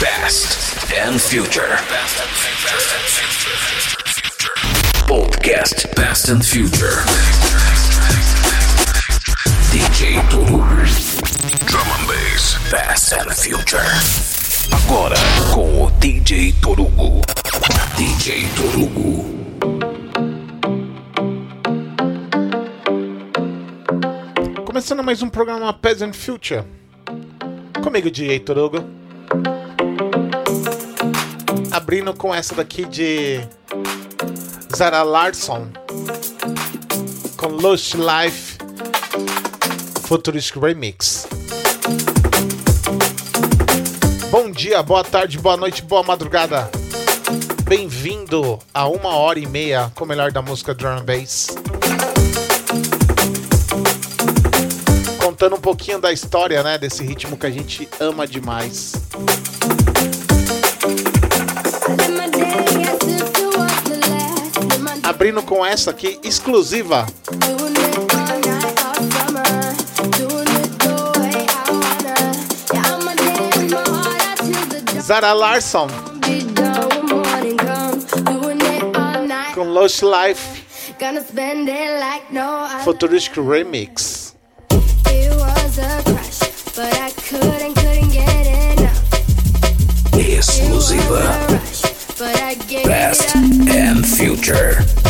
Past and Future. Podcast Past and Future. DJ Toru. Drum and Bass. Past and Future. Agora com o DJ Torugo. DJ Torugo. Começando mais um programa Peasant Future. Comigo, DJ Torugo abrindo com essa daqui de Zara Larson com Lush Life Futuristic Remix. Bom dia, boa tarde, boa noite, boa madrugada. Bem-vindo a uma hora e meia com o melhor da música drum bass. Contando um pouquinho da história, né, desse ritmo que a gente ama demais. abrindo com essa aqui exclusiva. Zara Larson com Lush Life Futuristic Remix. Exclusiva Past and Future.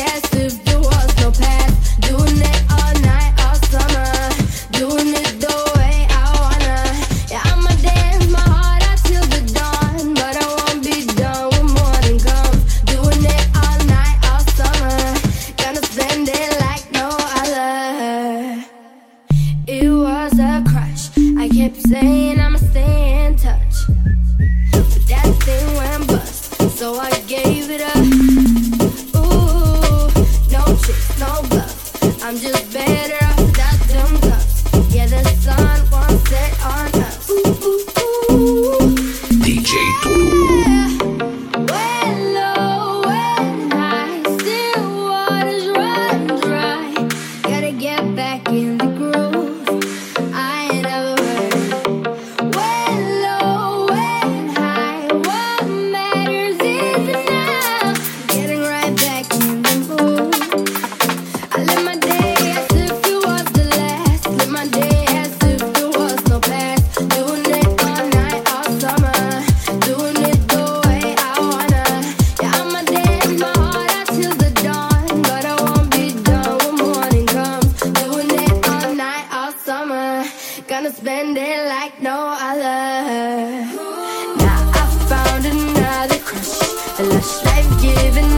lush life giving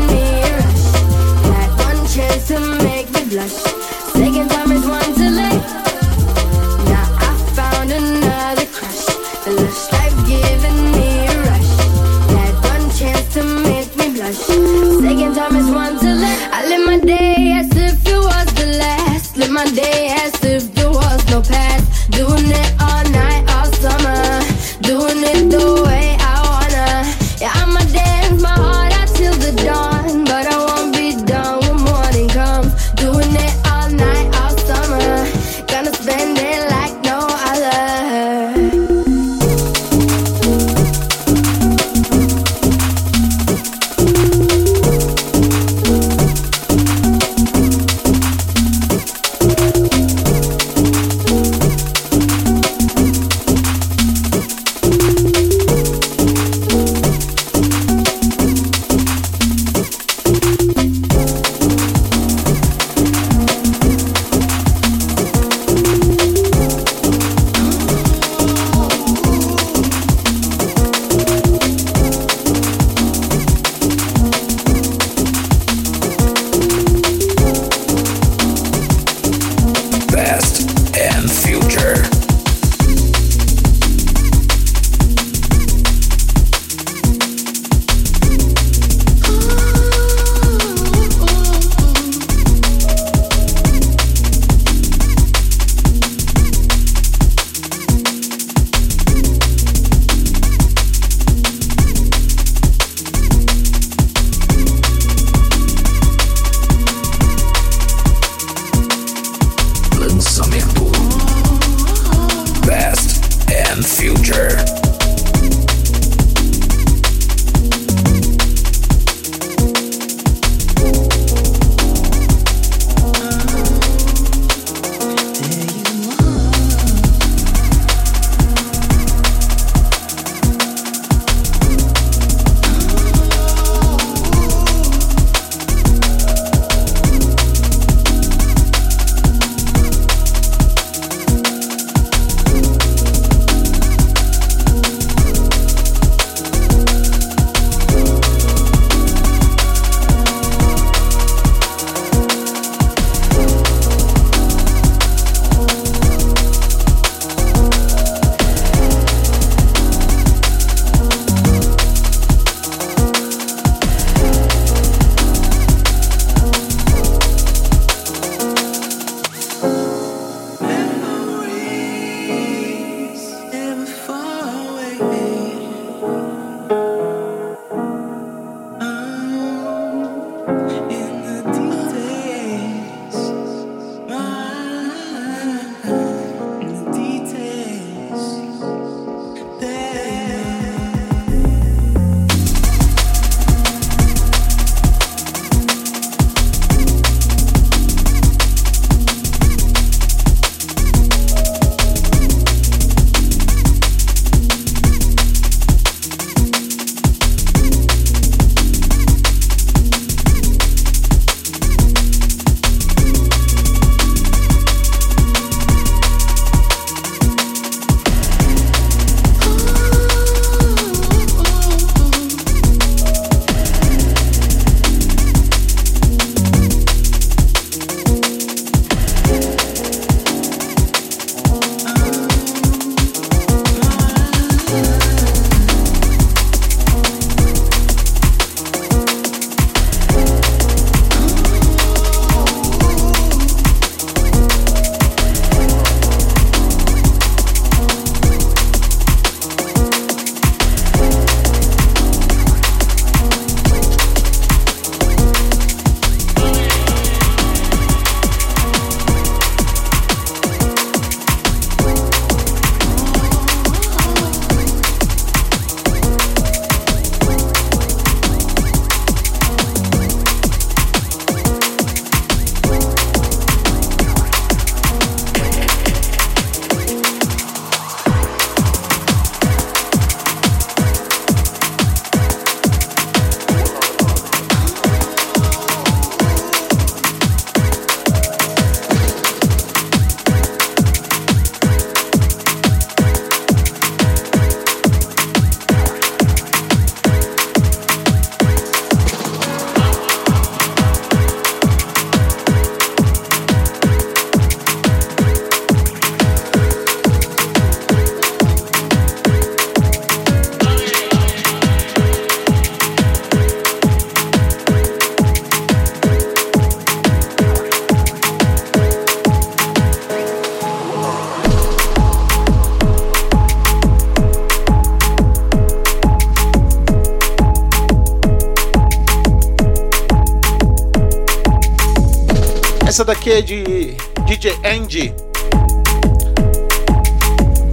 De DJ Andy.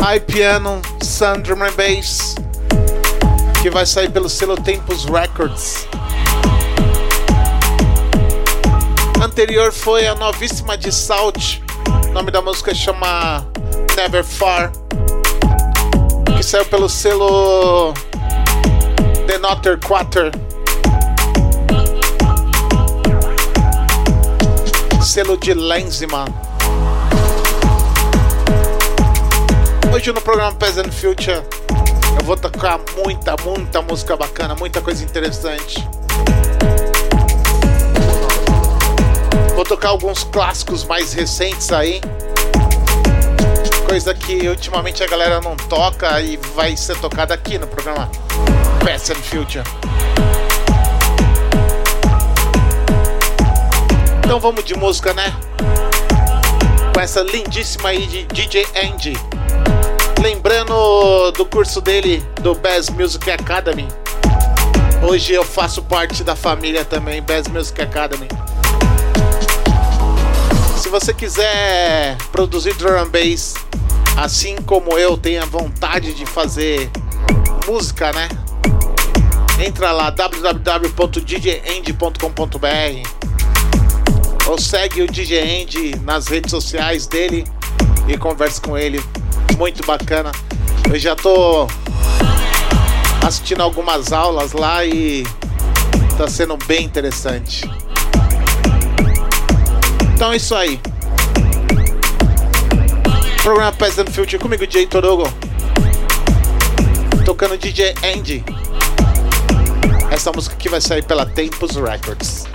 I Piano, Sun Drum and Bass, que vai sair pelo selo Tempos Records. Anterior foi a novíssima de Salt, o nome da música chama Never Far, que saiu pelo selo The Notter Quarter. Selo de Lenzman. Hoje no programa Peasant Future eu vou tocar muita, muita música bacana, muita coisa interessante. Vou tocar alguns clássicos mais recentes aí. Coisa que ultimamente a galera não toca e vai ser tocada aqui no programa Peasant Future. Então vamos de música, né? Com essa lindíssima aí de DJ Andy. Lembrando do curso dele do Bass Music Academy. Hoje eu faço parte da família também, Bass Music Academy. Se você quiser produzir drum and bass, assim como eu tenho a vontade de fazer música, né? Entra lá www.djend.com.br ou segue o DJ Andy nas redes sociais dele e converse com ele. Muito bacana. Eu já tô assistindo algumas aulas lá e tá sendo bem interessante. Então é isso aí. Programa Peasant Future comigo, DJ Torogo. Tocando DJ Andy. Essa música que vai sair pela Tempos Records.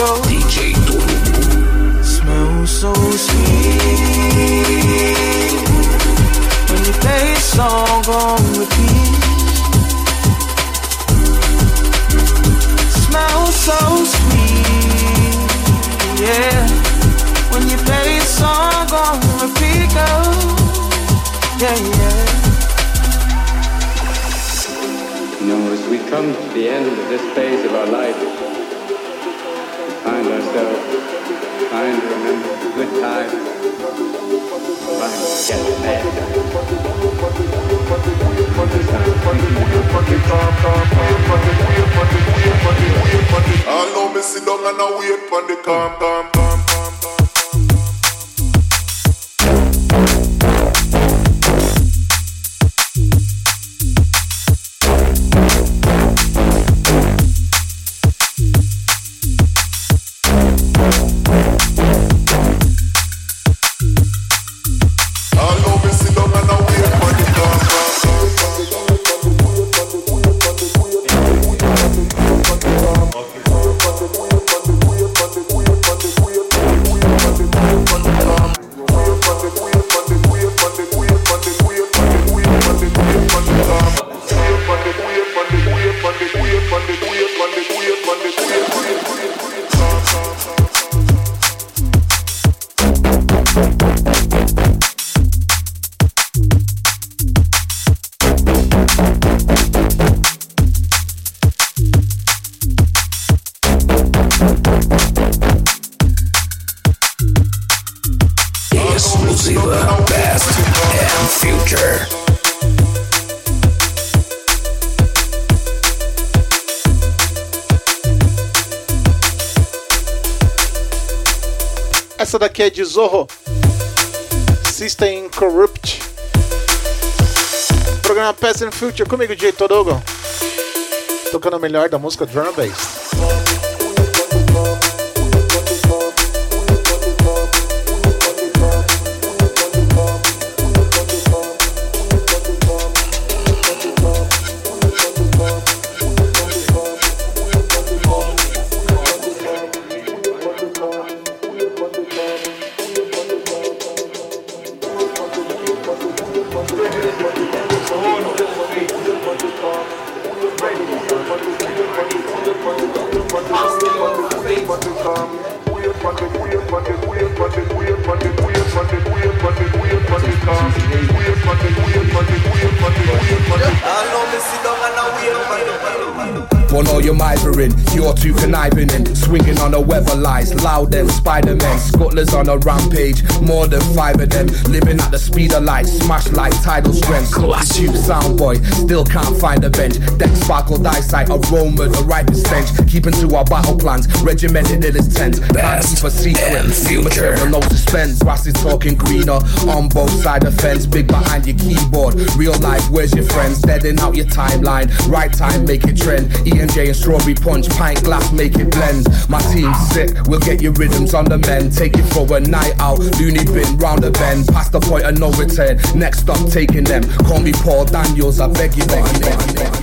And secure. DJ Turu. Smells so sweet when you play a song on repeat. Smells so sweet, yeah. When you play a song on repeat, girl. Yeah, yeah. You know, as we come to the end of this phase of our life, we find ourselves trying to remember the good times, trying to get times. I know me sit down and I wait for the calm, calm, calm. Essa daqui é de Zorro. System Corrupt. Programa Past and Future comigo, DJ Todogo. Tocando o melhor da música Drum Bass. On a rampage, more than five of them. Living at the speed of light, smash like tidal strength. Tube sound boy, still can't find a bench. Deck sparkled eyesight, aroma, the ripest stench. Keeping to our battle plans, regimented in its tent. Can't keep a secret, material no suspense. Grass is talking greener on both sides of fence. Big behind your keyboard, real life, where's your friends? Deading out your timeline, right time, make it trend. E&J and strawberry punch, pint glass, make it blend. My team's sick, we'll get your rhythms on the mend. Take it for a night out, loony bin round the bend. Past the point of no return, next stop taking them. Call me Paul Daniels, I beg you, beg you, beg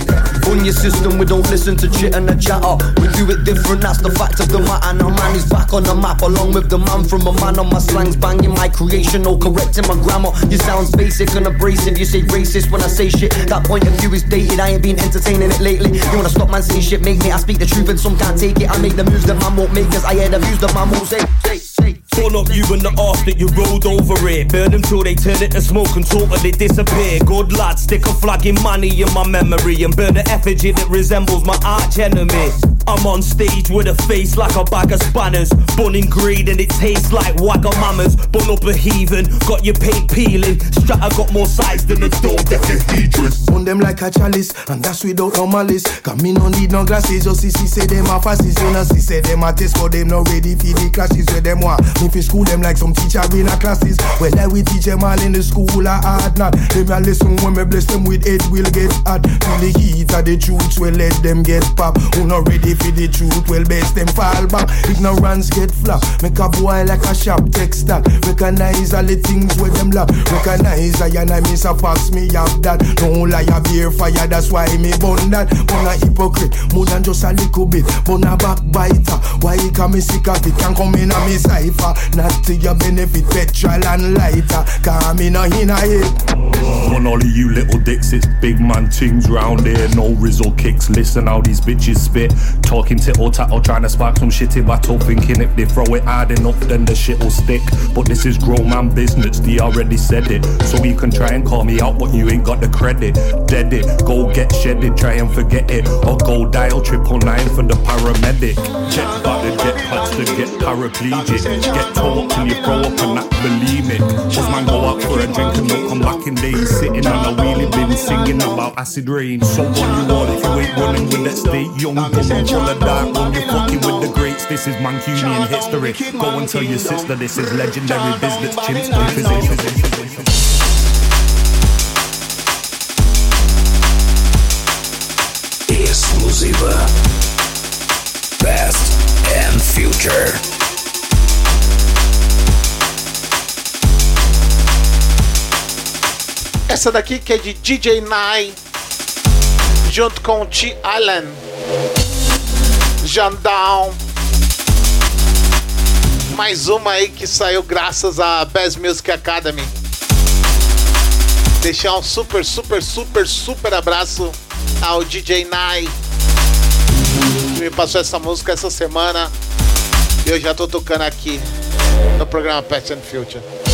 your system, we don't listen to chit and a chatter. We do it different, that's the fact of the matter. Now man is back on the map along with the man from a man on my slangs, banging my creation, no correcting my grammar. You sounds basic and abrasive. You say racist when I say shit. That point of view is dated. I ain't been entertaining it lately. You wanna stop man saying shit, make me. I speak the truth and some can't take it. I make the moves that man won't make, cause I hear the views that man won't say, say. Torn up you and the arse that you rolled over it. Burn them till they turn it to smoke and totally disappear. Good lad, stick a flag in money in my memory and burn the effigy that resembles my arch enemy. I'm on stage with a face like a bag of spanners. Bun in and it tastes like Wagamama's. Bun up a heathen, got your paint peeling. Strata got more size than a door cathedral. Burn them like a chalice, and that's without no malice. Cause me no need no glasses, just see see say them a fascist. You know see say them a test for them no ready for the classes where them want. Me fi school them like some teacher in a classes. Well I we teach them all in the school a hard not. Them a listen when me bless them with it will get hot. Feel the heat of the truth, well let them get pop. Who not ready for the truth, well best them fall back. Ignorance get flop, make a boy like a sharp text that. Recognize all the things where them lack. Recognize I and I miss a me have that. No lie, a beer fire, that's why me burn that. Burn a hypocrite, more than just a little bit. Burn a backbiter, why he come me sick of it? Can come in a me cipher, to your benefit, petrol and lighter. Come in a it. On all of you little dicks, it's big man things round here. No rizzle kicks. Listen how these bitches spit. Talking tittle tattle, trying to spark some shit in battle. Thinking if they throw it hard enough, then the shit will stick. But this is grown man business, they already said it. So you can try and call me out, but you ain't got the credit. Dead it, go get shedded, try and forget it. Or go dial triple nine for the paramedic. Jet butted, jet pots to get paraplegic. Get up till you throw up and not believe it. Cause man go out for a drink and don't come back in days. Sitting on a wheelie bin singing about acid rain. So what you want if you ain't running with that state young dumb and full of dark when you're fucking with the greats. This is Mancunian history. Go and tell your sister this is legendary business. Chimps. Past and future. Essa daqui que é de DJ Nai, junto com T. Allen, Jandown. Mais uma aí que saiu graças à Best Music Academy. Deixar um super, super, super, super abraço ao DJ Nai. Que me passou essa música essa semana. E eu já tô tocando aqui no programa Past and Future.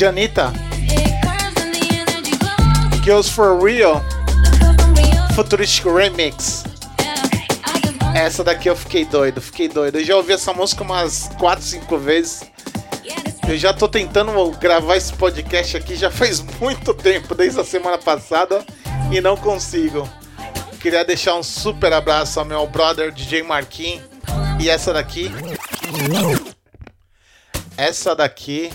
de Anitta. Girls for Real Futuristic Remix. Essa daqui eu fiquei doido, fiquei doido. Eu já ouvi essa música umas 4, 5 vezes. Eu já tô tentando gravar esse podcast aqui já faz muito tempo, desde a semana passada, e não consigo. Queria deixar um super abraço ao meu brother DJ Marquinhos. E essa daqui. Essa daqui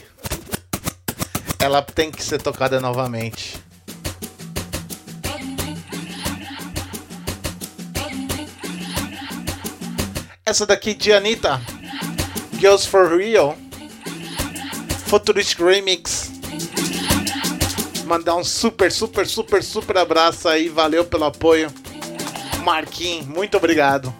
ela tem que ser tocada novamente. Essa daqui de Anitta, Girls for Real, Futuristic Remix. Mandar um super, super, super, super abraço aí. Valeu pelo apoio. Marquinhos, muito obrigado.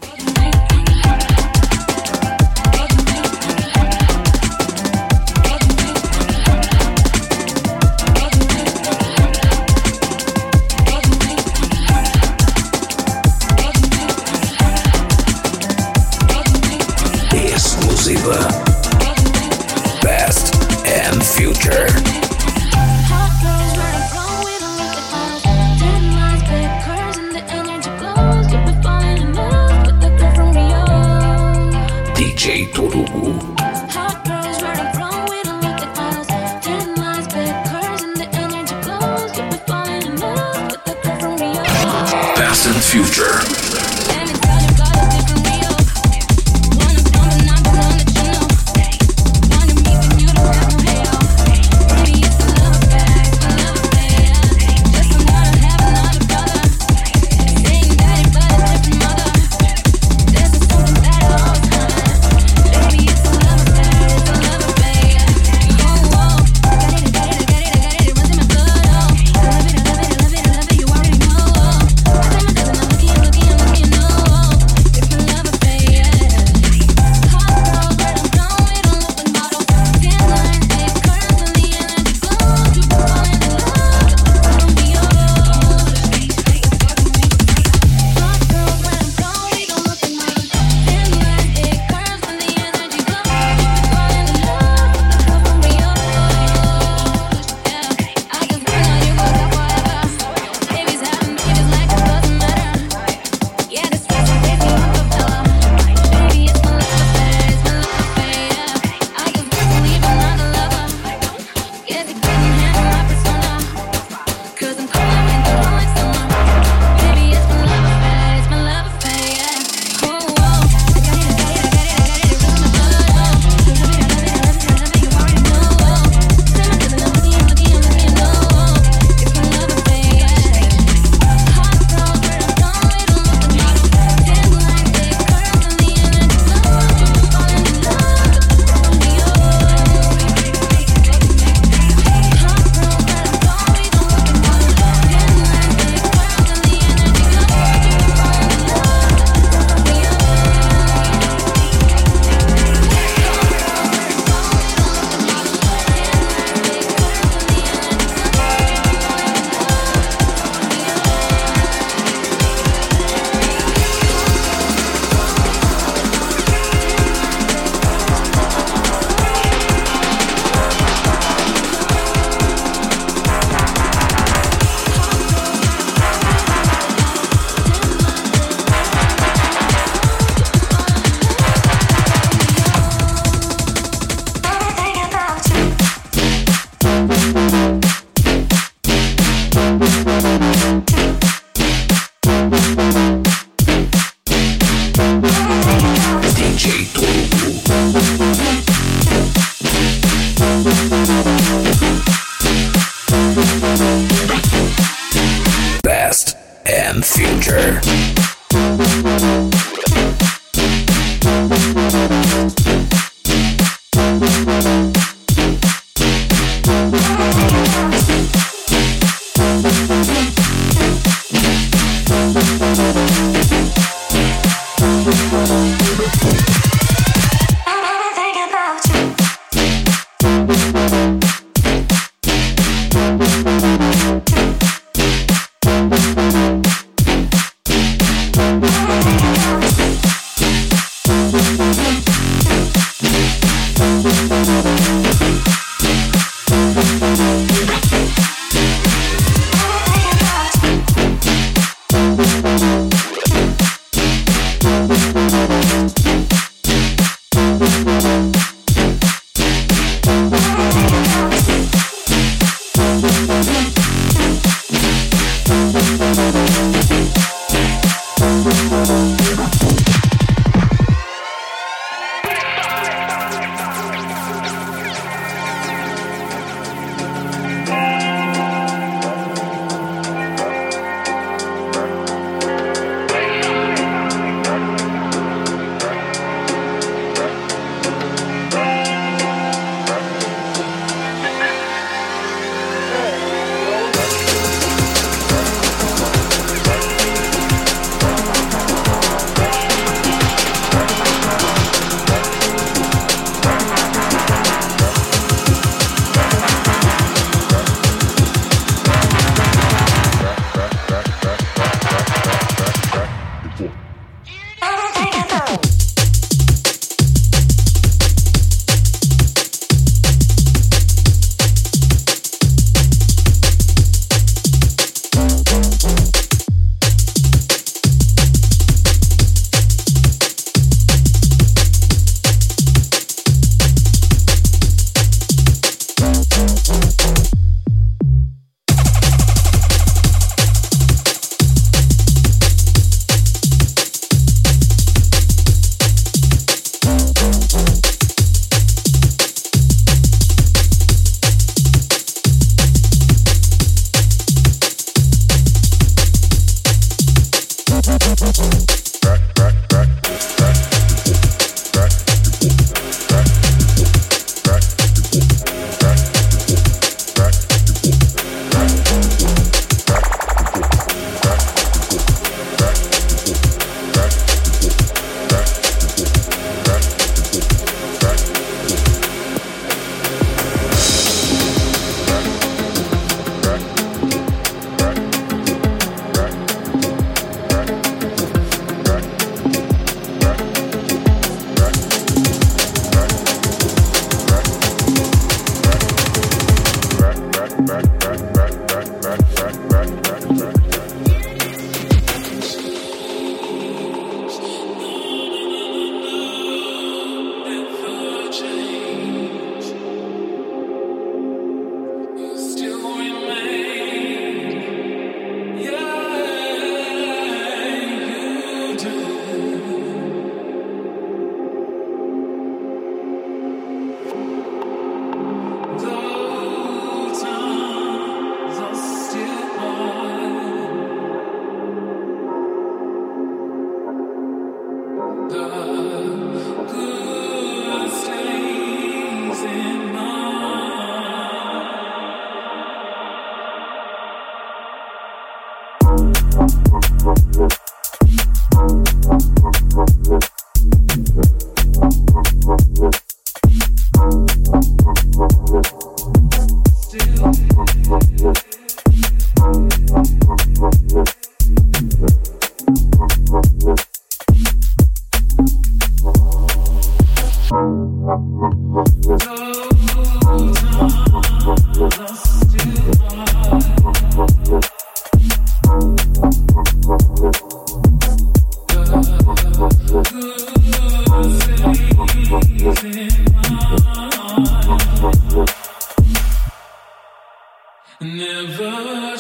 Never.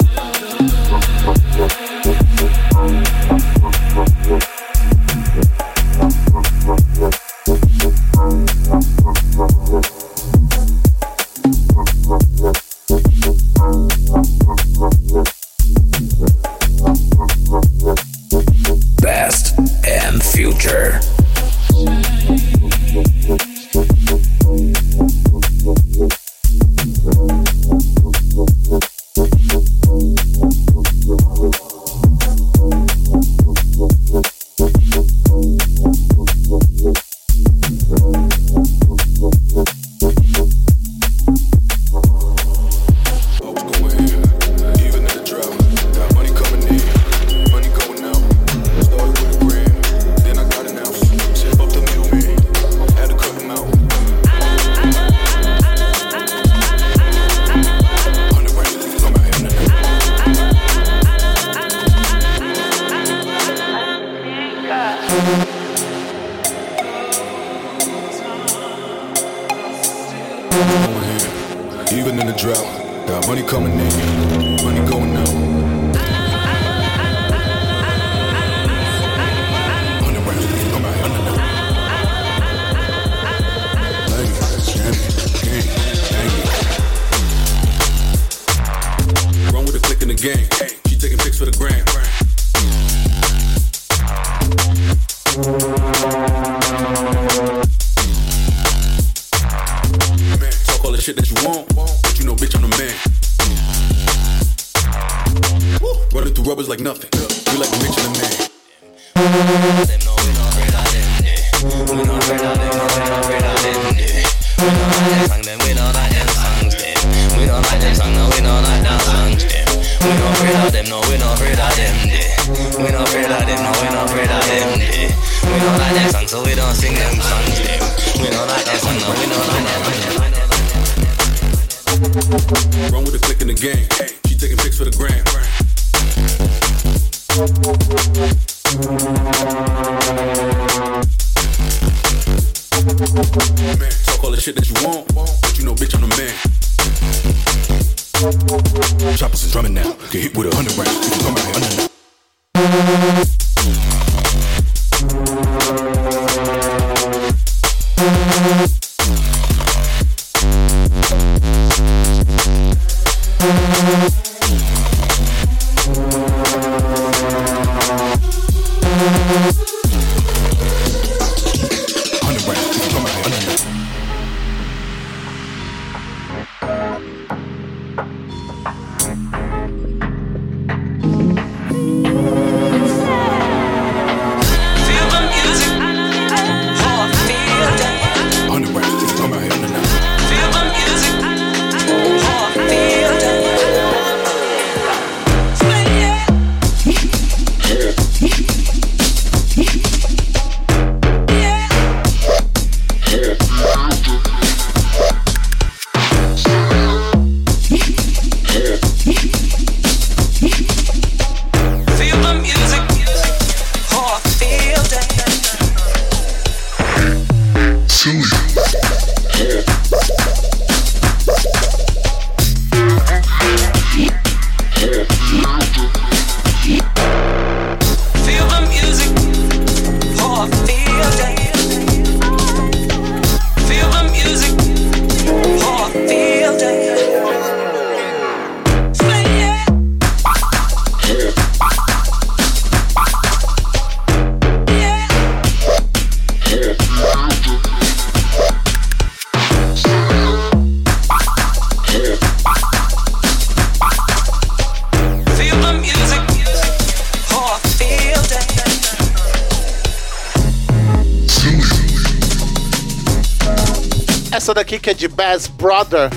Brother.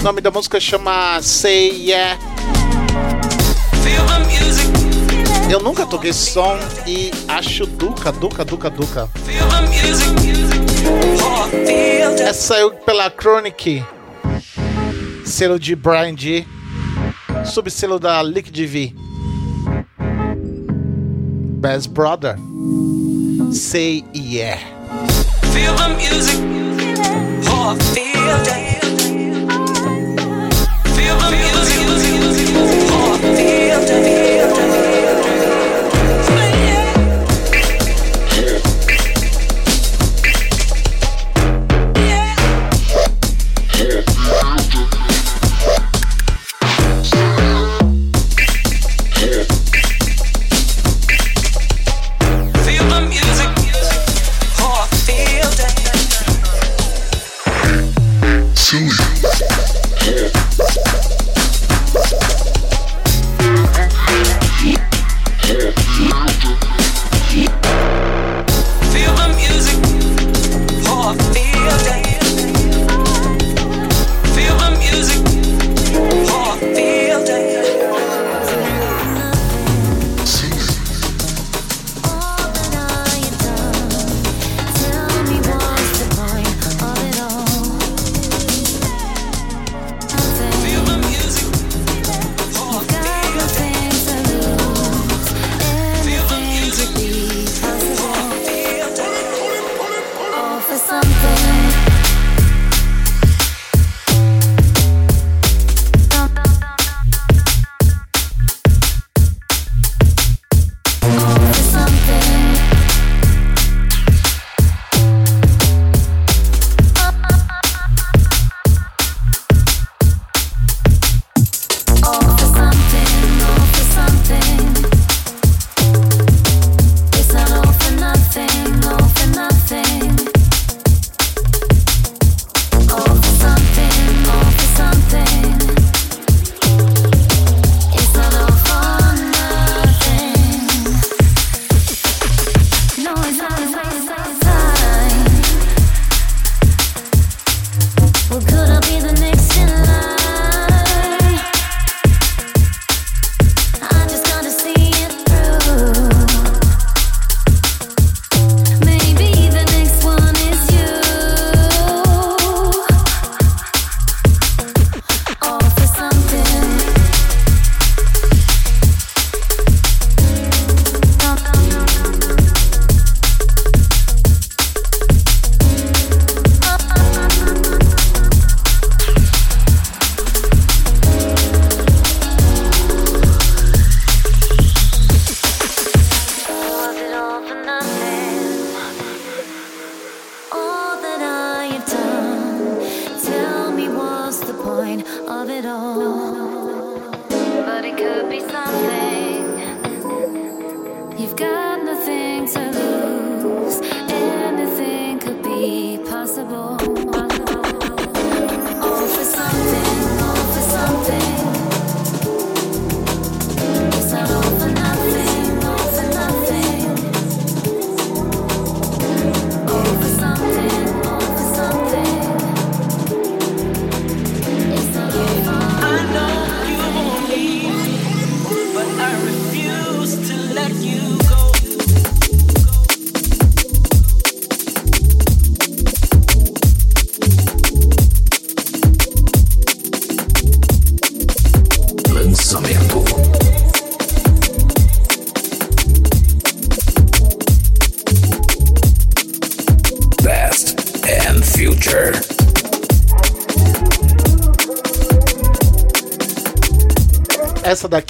O nome da música chama Say Yeah. Eu nunca toquei esse som e acho duca, duca, duca, duca. Essa saiu pela Chronic, selo de Brian D, subselo da Liquid V. Best Brother. Say yeah. Feel the music. for feel the music. Feel the music, music, music. For a field.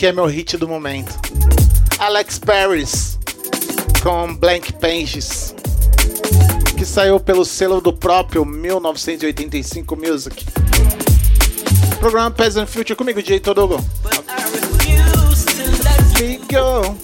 Daqui é meu hit do momento. Alex Paris com Blank Pages, que saiu pelo selo do próprio 1985 Music. Programa Peasant Future comigo, DJ Todogo. Let me go.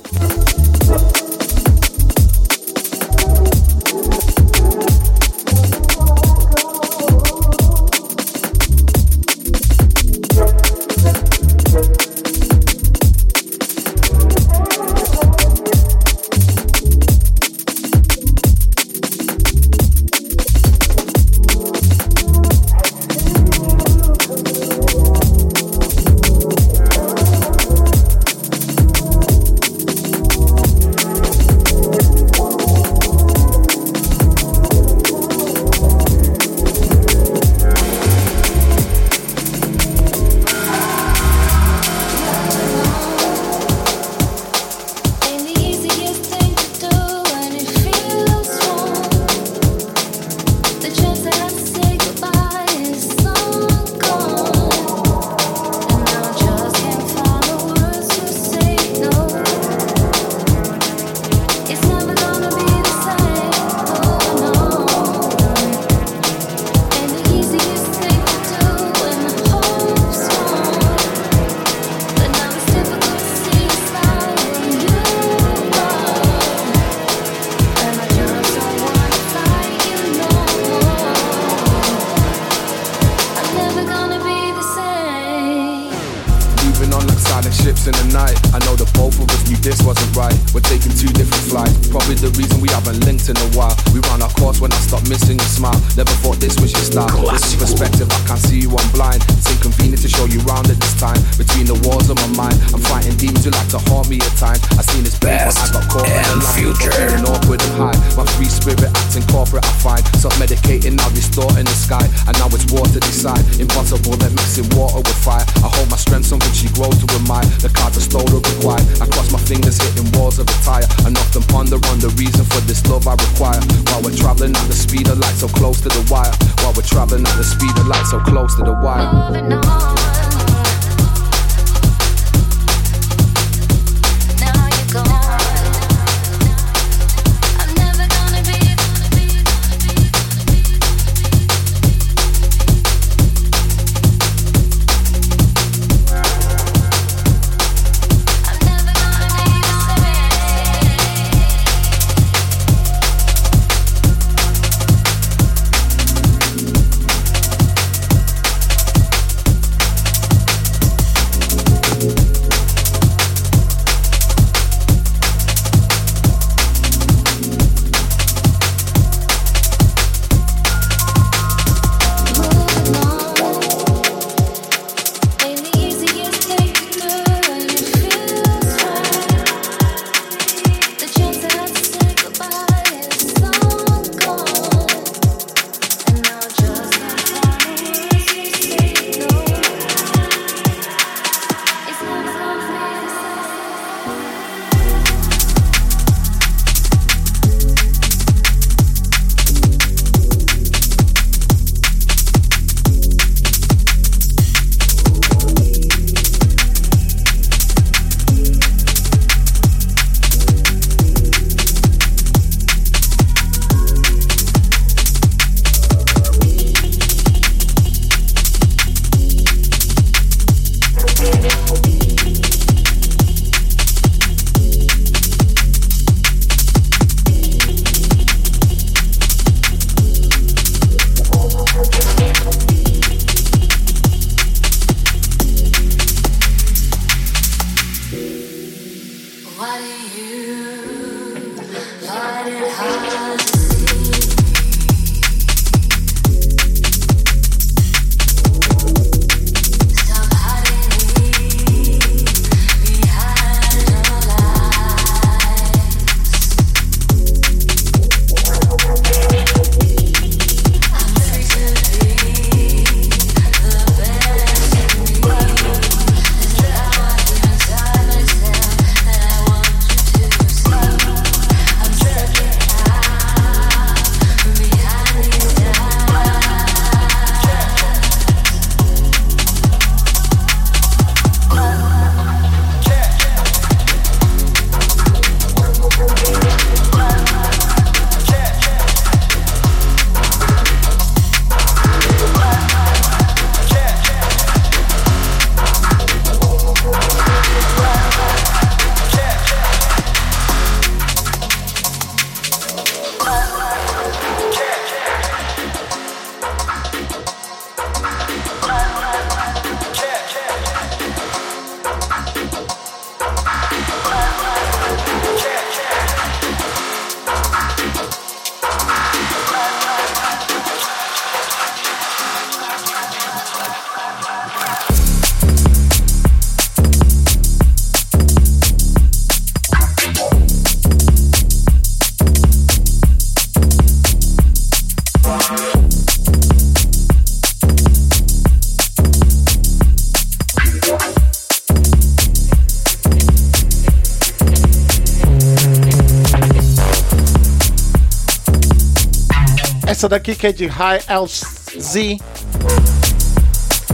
Essa daqui que é de High LZ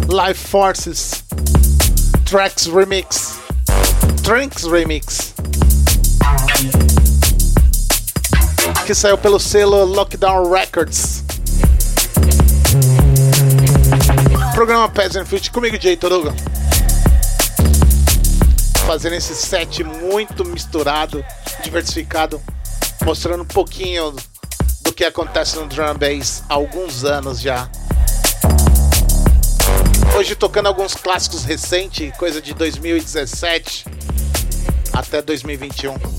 Life Forces Tracks Remix Drinks Remix que saiu pelo selo Lockdown Records. Programa Peasant Fit comigo, Jay Toruga. Fazendo esse set muito misturado, diversificado, mostrando um pouquinho que acontece no drum bass há alguns anos já. Hoje tocando alguns clássicos recentes, coisa de 2017 até 2021.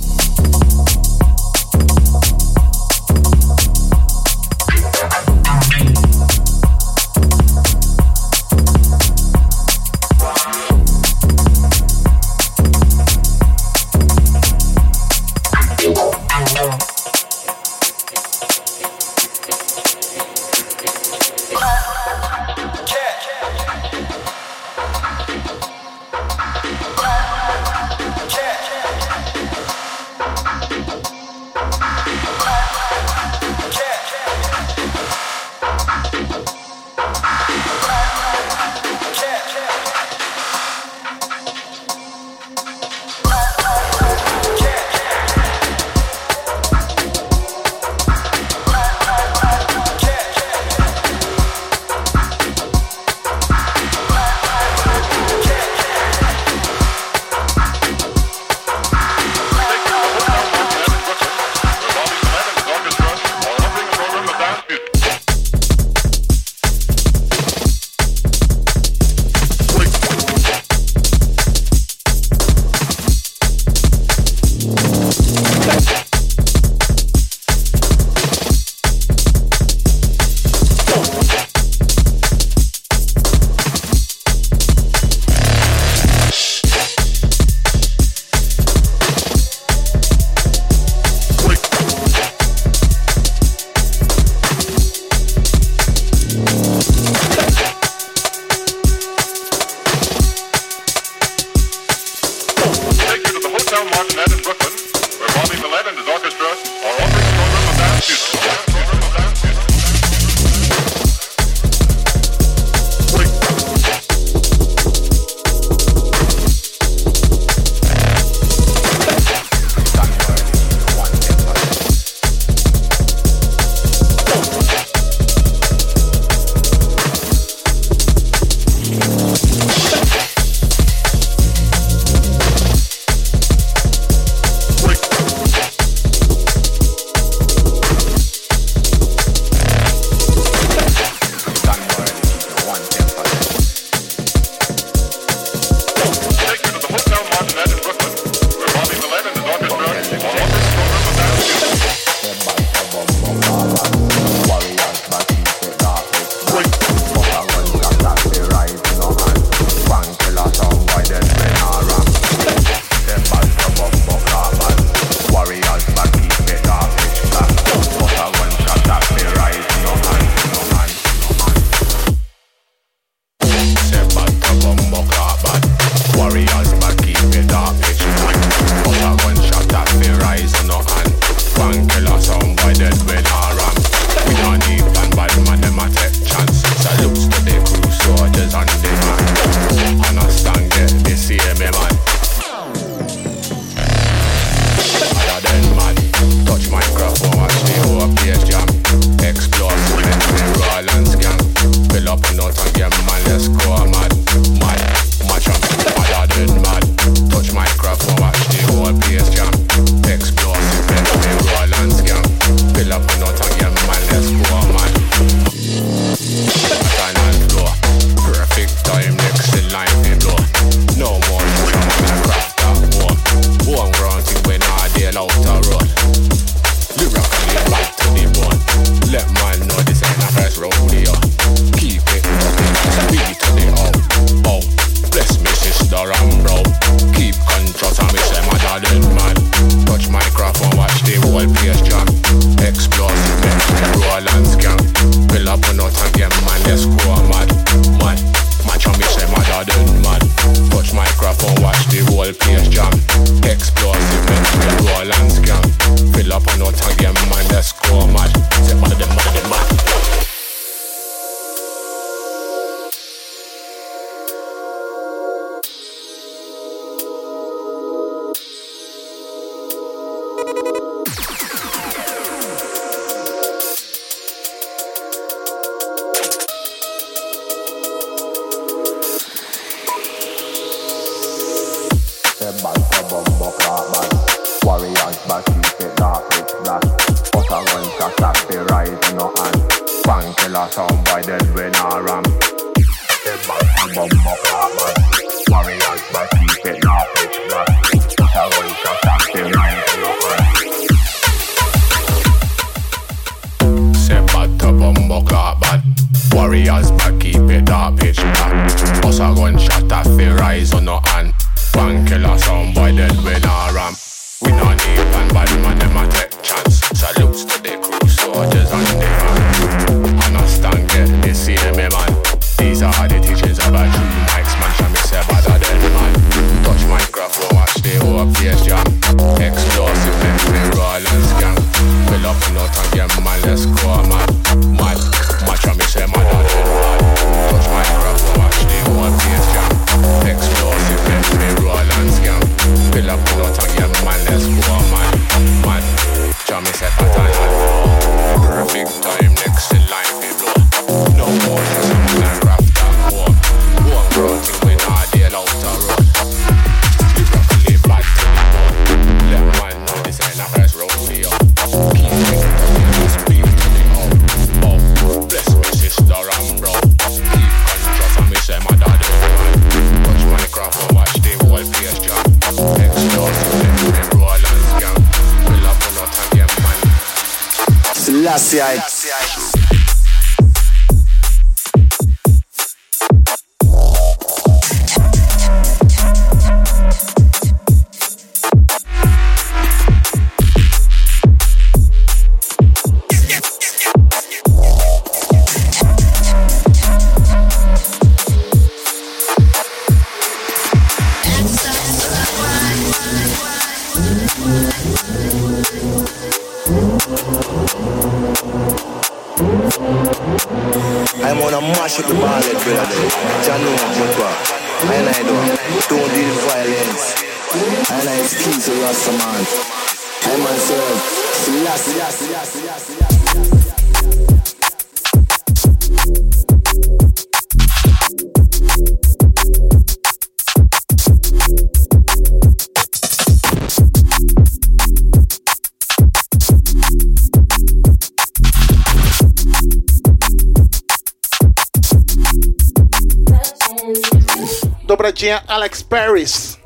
Dobradinha Alex Paris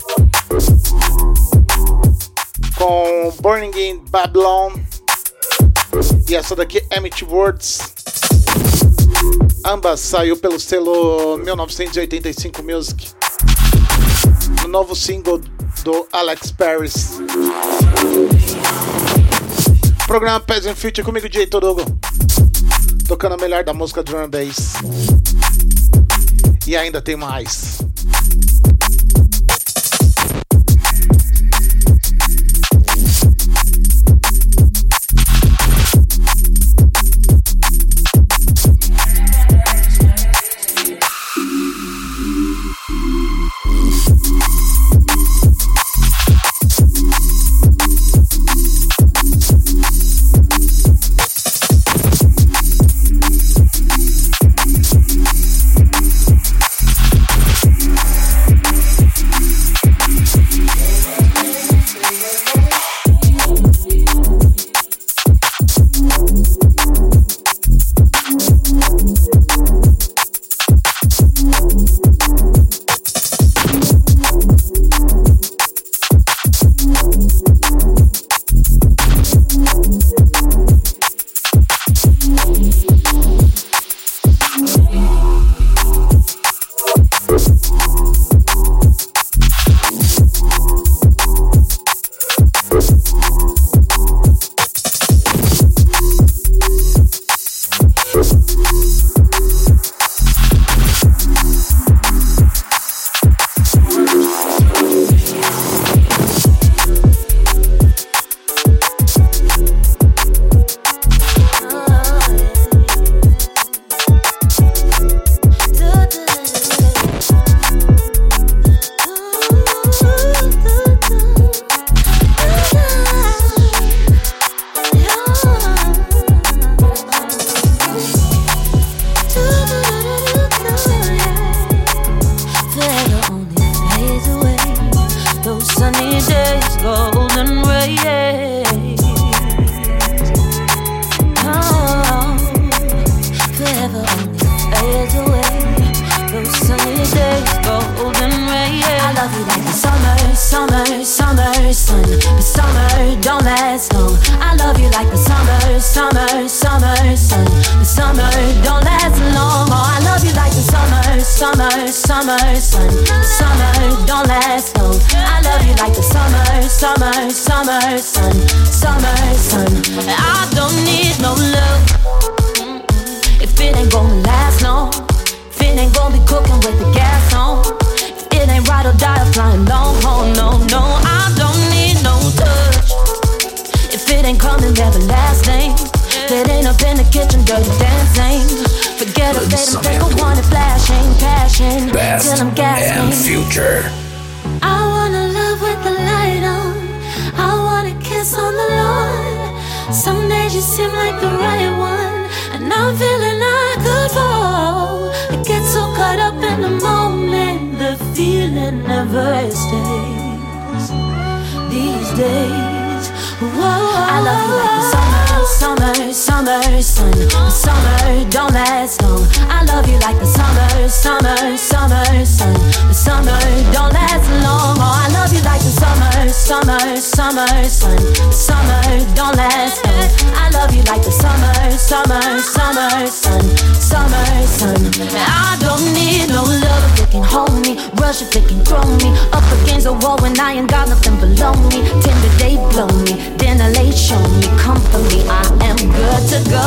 com Burning in Babylon e essa daqui é Emmett Words. Ambas saiu pelo selo 1985 Music novo single do Alex Paris. Programa Pés and Future comigo, DJ Torugo. Tocando a melhor da música Drum Bass. E ainda tem mais. Long haul, no, no. I don't need no touch if it ain't coming everlasting. If it ain't up in the kitchen, dirty dancing. Forget a fate and take a one and flashing, passion Best till I'm gasping. and future. I wanna love with the light on. I wanna kiss on the lawn. Some days you seem like the right one, and I'm feeling I could fall. I get so caught up in the moment, the feeling never stays. These days, I love you like the summer, summer, summer sun. The summer don't last long. I love you like the summer, summer, summer sun. The summer don't last long. Oh, I love you like the summer, summer, summer sun. The summer don't last long. I love you like the summer, summer, summer sun. Summer sun. I don't need no love if it can hold me. Rush if it can throw me up against the wall when I ain't got nothing below me. Tender they blow me, dinner late show me, me. I am good to go.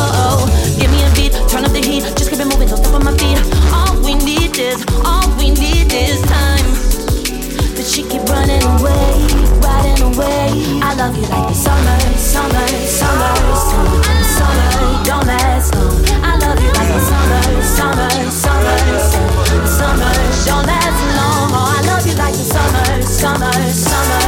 Give me a beat, turn up the heat, just keep it moving, don't step on my feet. All we need is, all we need is time. But she keep running away, riding away. I love you like the summer, summer, summer, summer. Summer don't last long. I love you like the summer, summer, summer, summer. Summer don't last long. Oh, I love you like the summer, summer, summer,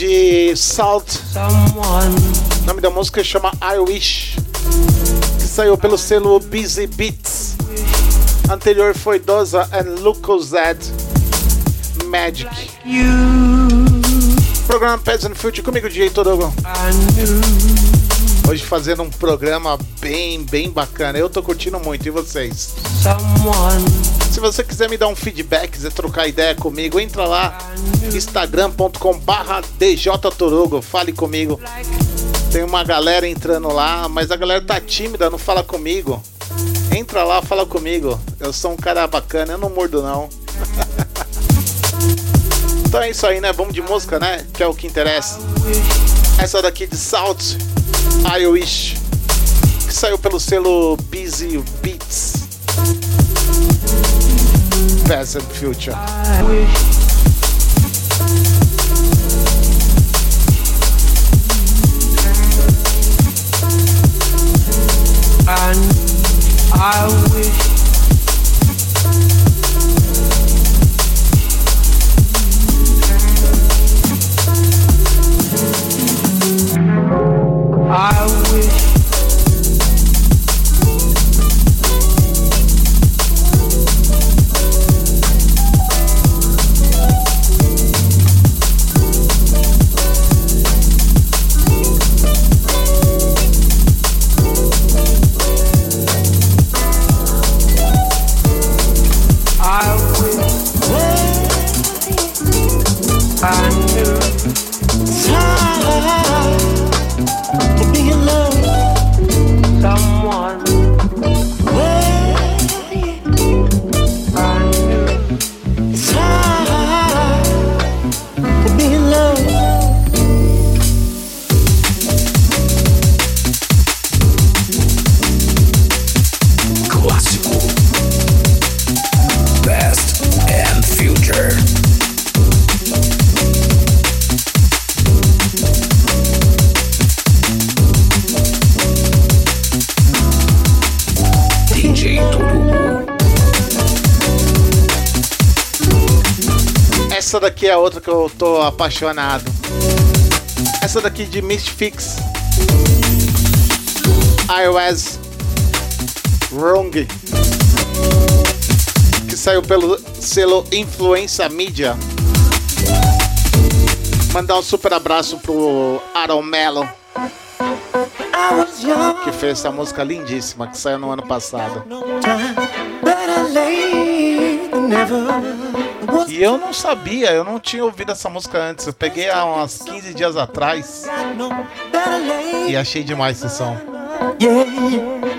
de Salt. O nome da música chama I Wish. Que saiu pelo selo Busy Beats. Anterior foi Doza and Lucozad Magic. Programa Peasant Future comigo, DJ knew Hoje fazendo um programa bem, bem bacana. Eu tô curtindo muito, e vocês? Se você quiser me dar um feedback, quiser trocar ideia comigo, entra lá instagram.com barra djtorugo, fale comigo. Tem uma galera entrando lá, mas a galera tá tímida, não fala comigo. Entra lá, fala comigo. Eu sou um cara bacana, eu não mordo não. então é isso aí, né? Vamos de música, né? Que é o que interessa. Essa daqui de Salt, I Wish, que saiu pelo selo Busy Beats. And Future. I wish a outra que eu tô apaixonado. Essa daqui de Mystics. I was wrong. Que saiu pelo selo Influência Mídia. Mandar um super abraço pro Aaron Mello. Que fez essa música lindíssima que saiu no ano passado. E eu não sabia, eu não tinha ouvido essa música antes. Eu peguei há uns 15 dias atrás e achei demais esse som. Yeah,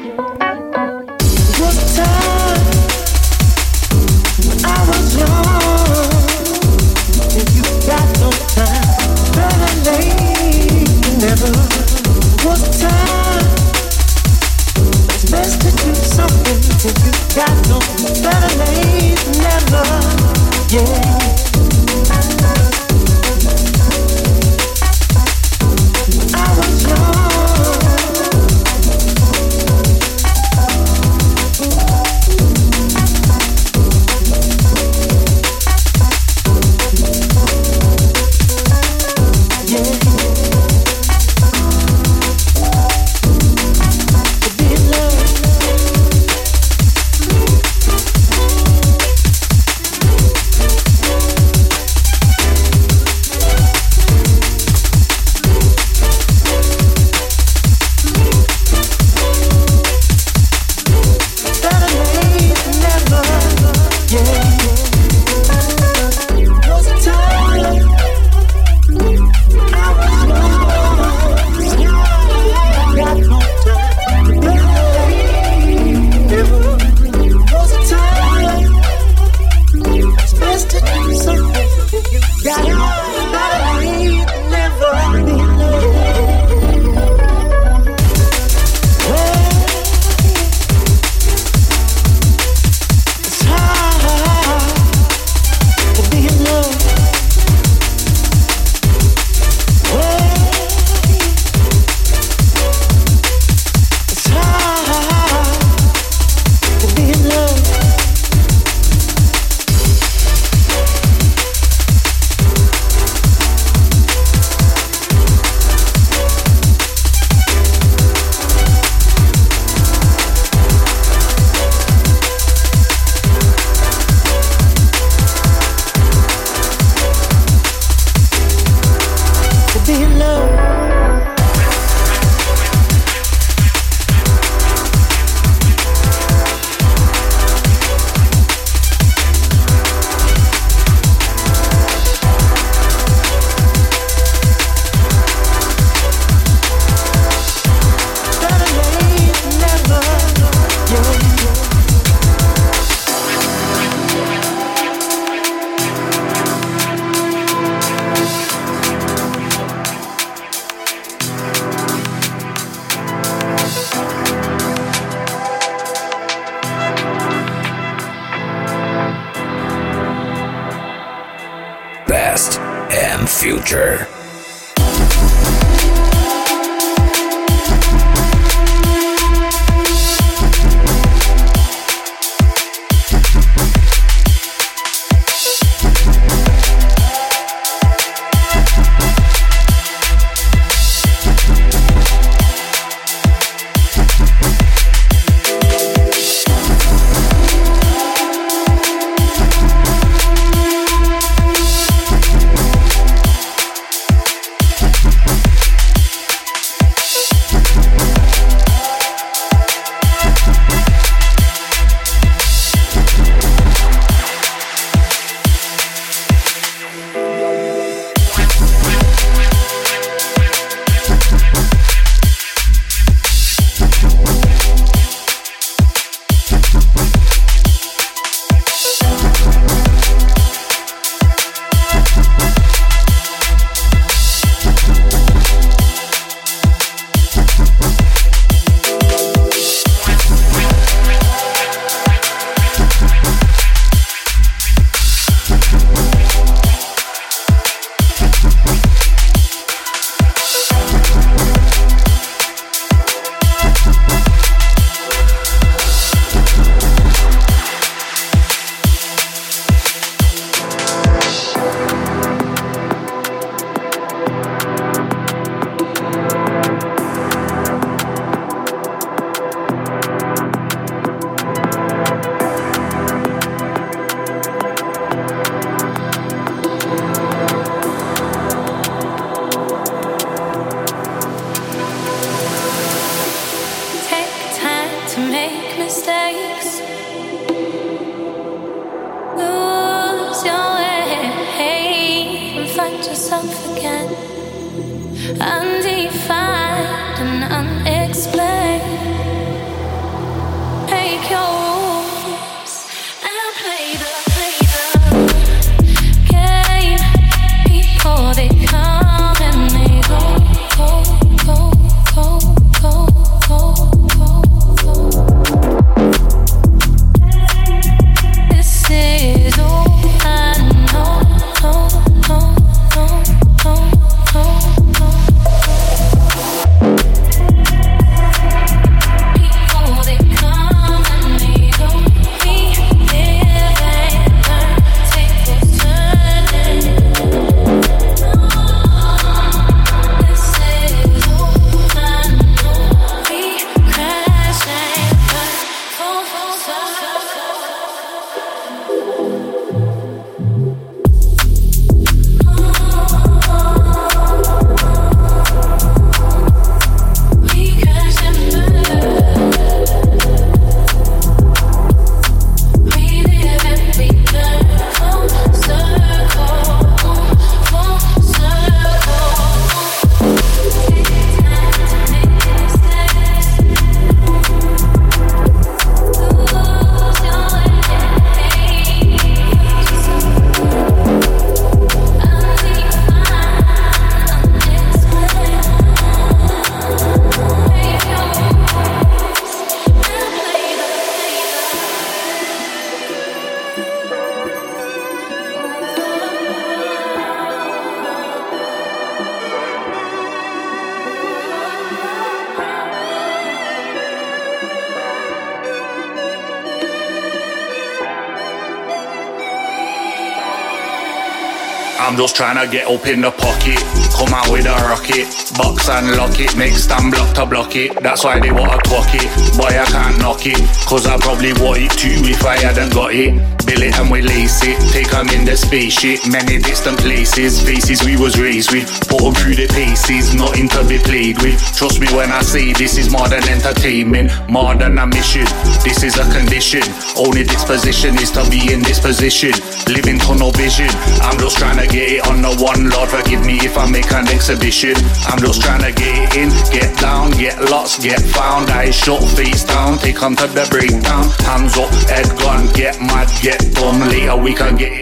Just trying to get up in the pocket. Come out with a rocket. Box and lock it. Make stand block to block it. That's why they want to talk it. Boy, I can't knock it. Cause I probably want it too if I hadn't got it. Bill it and we lace it. Take 'em in the spaceship. Many distant places. Faces we was raised with. Put 'em through the paces. Nothing to be played with. Trust me when I say this is more than entertainment. More than a mission. This is a condition. Only disposition is to be in this position. Living tunnel vision. I'm just trying to get it on the one. Lord forgive me if I make an exhibition. I'm just trying to get it in. Get down. Get lost. Get found. Eyes shut. Face down. Take 'em to the breakdown. Hands up. Head gone. Get mad. Get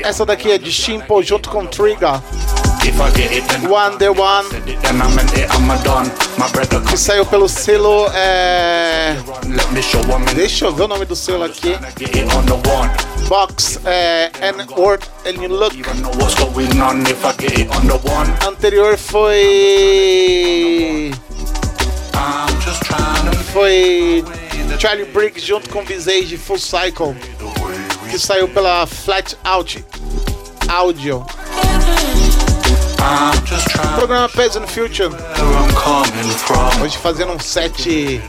Essa daqui é de Shimpo junto com Trigger. One The One. Que saiu pelo selo. É... Deixa eu ver o nome do selo aqui. Box é, and Word and Look. Anterior foi. Foi Charlie Briggs junto com Visage Full Cycle que saiu pela Flat Out Audio. O programa Pés no Future. Hoje fazendo um set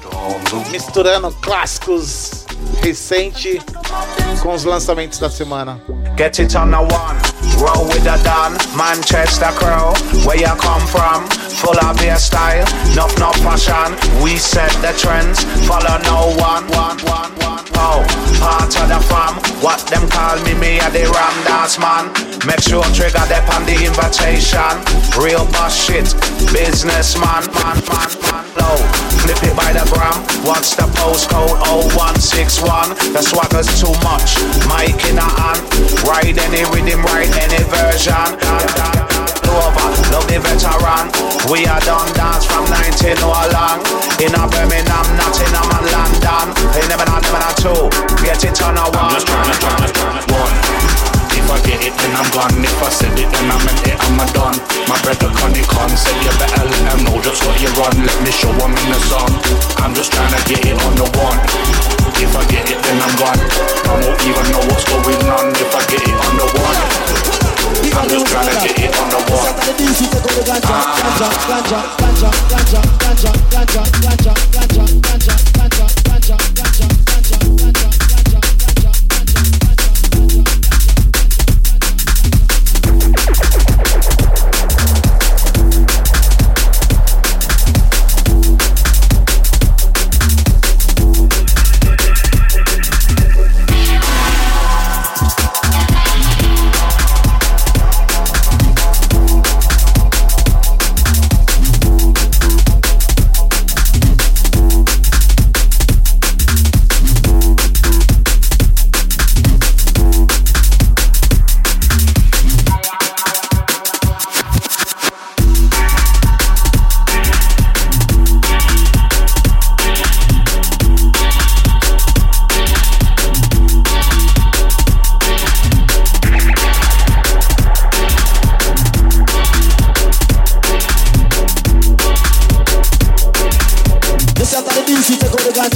misturando clássicos recente com os lançamentos da semana. Get it on the one. Roll with the Don, Manchester crew. Where you come from? Full of your style, enough no fashion. We set the trends, follow no one. one, one, one. Oh, part of the fam. What them call me, me a the ram dance man. Make sure trigger them on the invitation. Real boss shit, businessman, man, man, man. Low, flip it by the gram. What's the postcode? Oh, 0161. The swagger's too much. Mike in a hand. Ride any rhythm, ride any version. Over, love the veteran. We are done dance from 19 no long. In a Birmingham, Nottingham, and London. Hey, never not, never not two. Get it on a one. One. If I get it, then I'm gone. If I said it, then I'm in it, I'm a done. My brother Connie Con said you better let him know just what you run. Let me show him in the song. I'm just trying to get it on the one. If I get it, then I'm gone. I won't even know what's going on if I get it on the one. I'm just trying to get it on the one.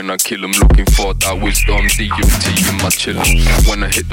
when I kill 'em, looking for that wisdom, DMT in my chillin'. When I hit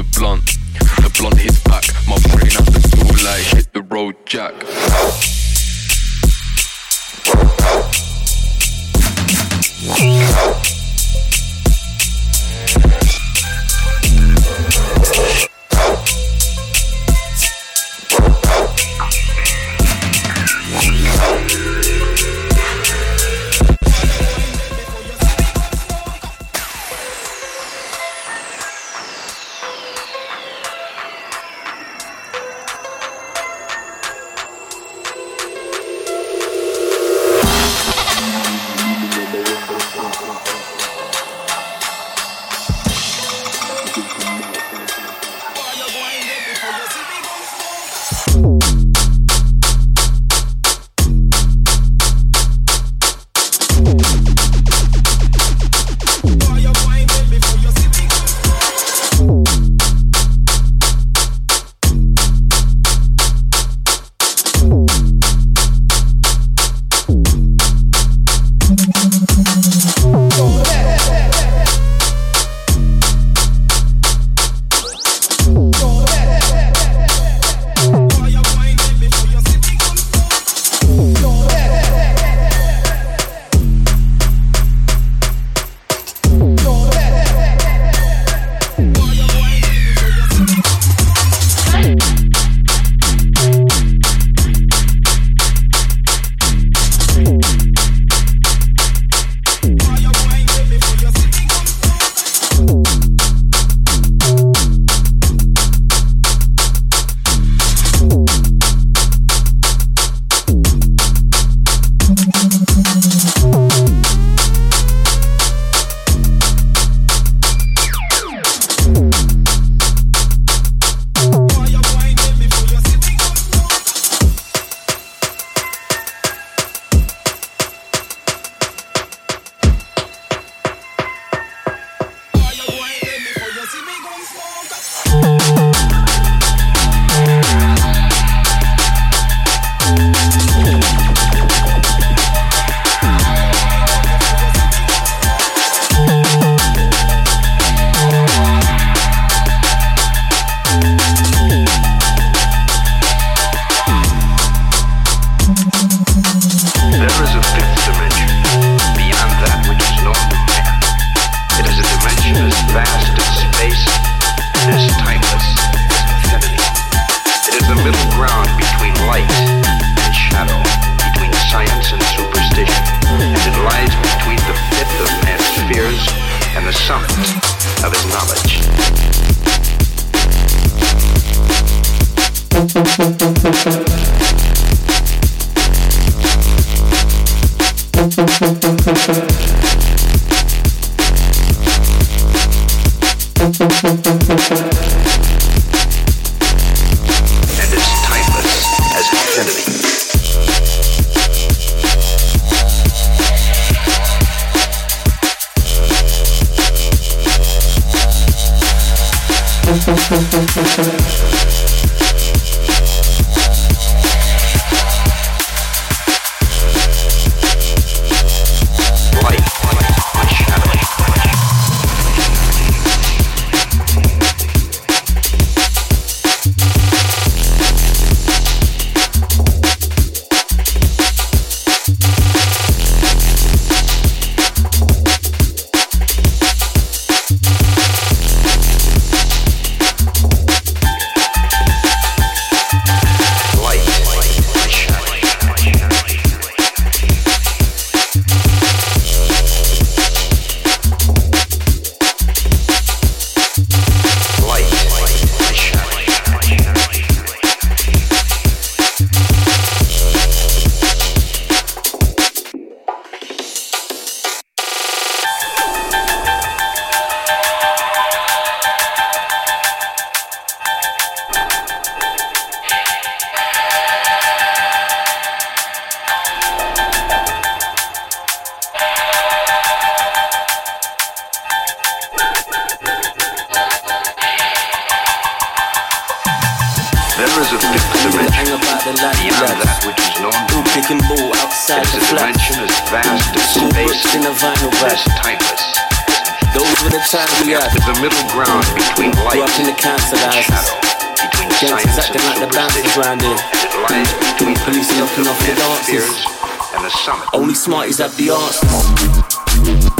and the summit. Only smarties have the answers.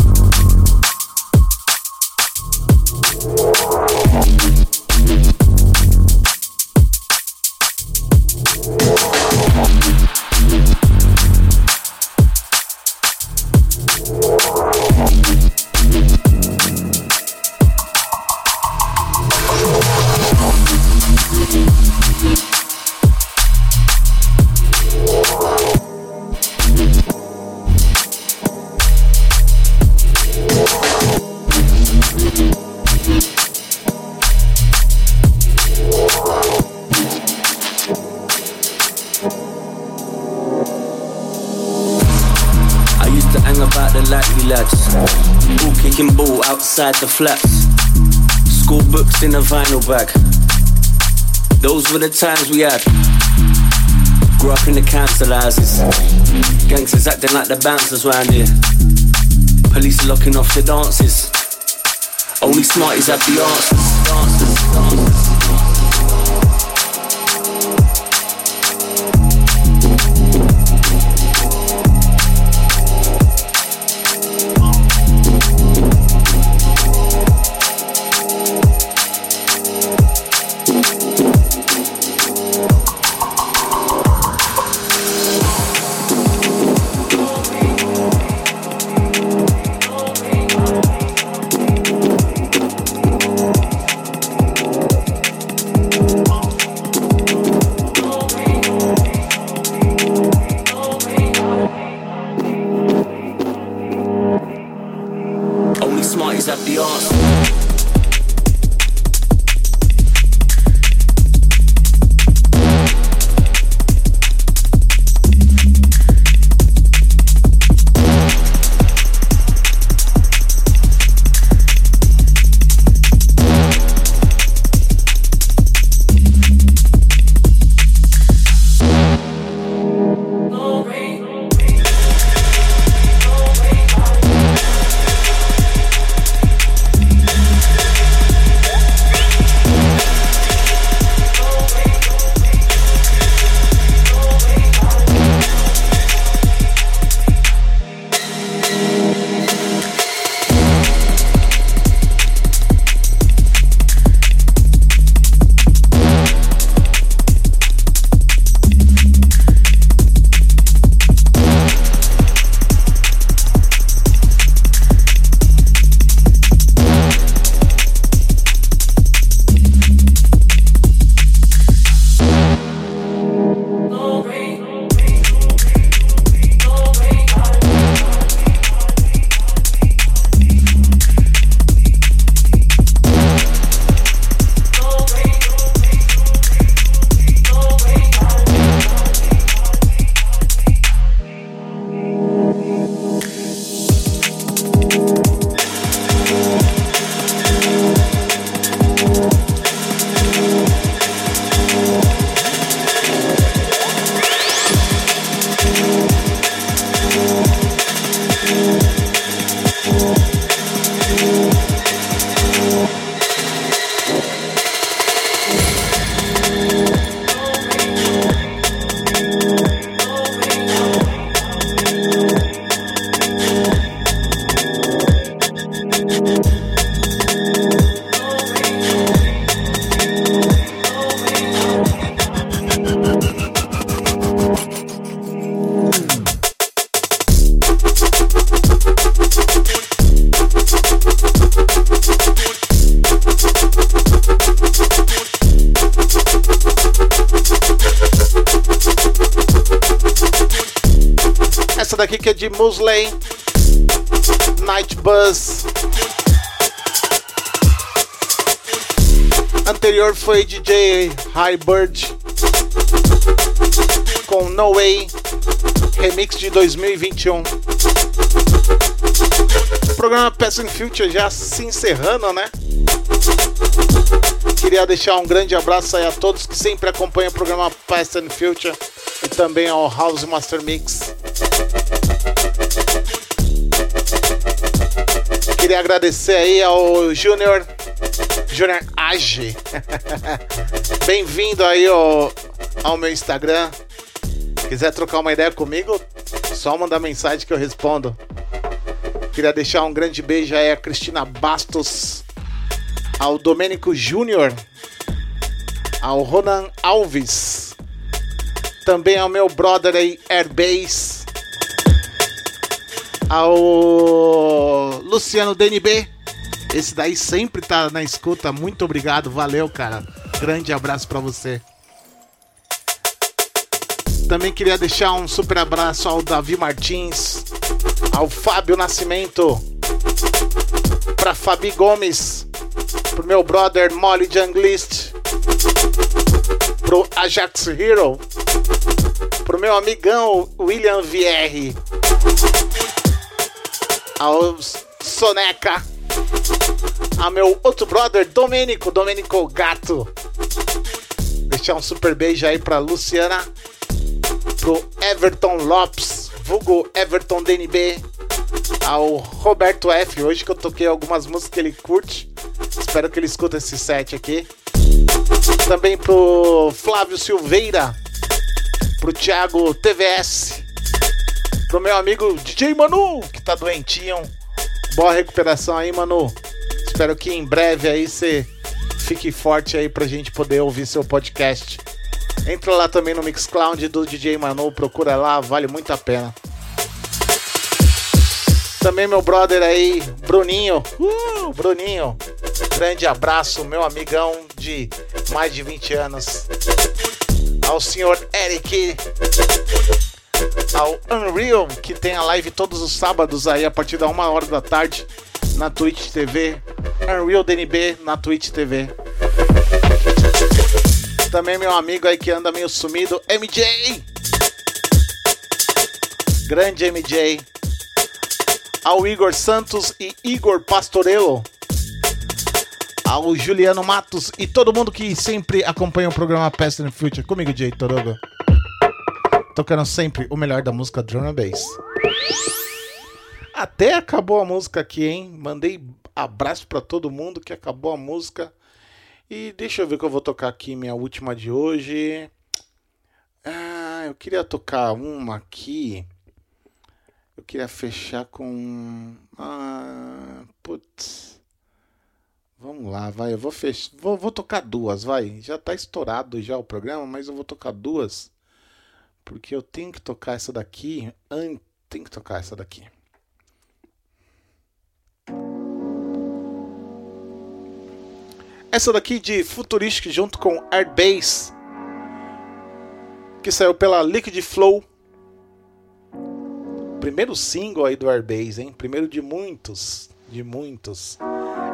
Outside the flats. School books in a vinyl bag. Those were the times we had. Grew up in the council houses. Gangsters acting like the bouncers round here. Police locking off the dances. Only smarties have the answers. High Bird com No Way, remix de 2021. O programa Passing Future já se encerrando, né? Queria deixar um grande abraço aí a todos que sempre acompanham o programa Past and Future e também ao House Master Mix. Queria agradecer aí ao Junior, Junior Age. Bem-vindo aí ao, ao meu Instagram. Quiser trocar uma ideia comigo, só mandar mensagem que eu respondo. Queria deixar um grande beijo aí a Cristina Bastos, ao Domênico Júnior, ao Ronan Alves, também ao meu brother aí, Airbase, ao Luciano DNB, esse daí sempre tá na escuta, muito obrigado, valeu cara, grande abraço pra você. Também queria deixar um super abraço ao Davi Martins, ao Fábio Nascimento, pra Fabi Gomes, pro meu brother Molly Junglist, pro Ajax Hero, pro meu amigão William Vierre, ao Soneca, ao meu outro brother Domênico, Domênico Gato. Deixar um super beijo aí pra Luciana, pro Everton Lopes, vulgo Everton DNB, ao Roberto F. Hoje que eu toquei algumas músicas que ele curte. Espero que ele escute esse set aqui. Também pro Flávio Silveira, pro Thiago TVS, pro meu amigo DJ Manu, que tá doentinho. Boa recuperação aí, Manu. Espero que em breve aí você fique forte aí pra gente poder ouvir seu podcast. Entra lá também no Mixcloud do DJ Manu, procura lá, vale muito a pena. Também meu brother aí, Bruninho. Uh, Bruninho. Grande abraço, meu amigão de mais de 20 anos. Ao senhor Eric. Ao Unreal, que tem a live todos os sábados aí a partir da uma hora da tarde na Twitch TV. Unreal DNB na Twitch TV. Também meu amigo aí que anda meio sumido, MJ. Grande MJ. Ao Igor Santos e Igor Pastorello. Ao Juliano Matos e todo mundo que sempre acompanha o programa Past and Future. Comigo, Jay Torogo. Tocando sempre o melhor da música Drum and Bass. Até acabou a música aqui, hein? Mandei abraço para todo mundo que acabou a música. E deixa eu ver que eu vou tocar aqui, minha última de hoje. Ah, eu queria tocar uma aqui. Eu queria fechar com. Ah, putz. Vamos lá, vai. Eu vou fechar. Vou, vou tocar duas, vai. Já tá estourado já o programa, mas eu vou tocar duas. Porque eu tenho que tocar essa daqui. Tenho que tocar essa daqui. Essa daqui de Futuristic junto com Airbase, que saiu pela Liquid Flow. Primeiro single aí do Airbase, hein? Primeiro de muitos, de muitos.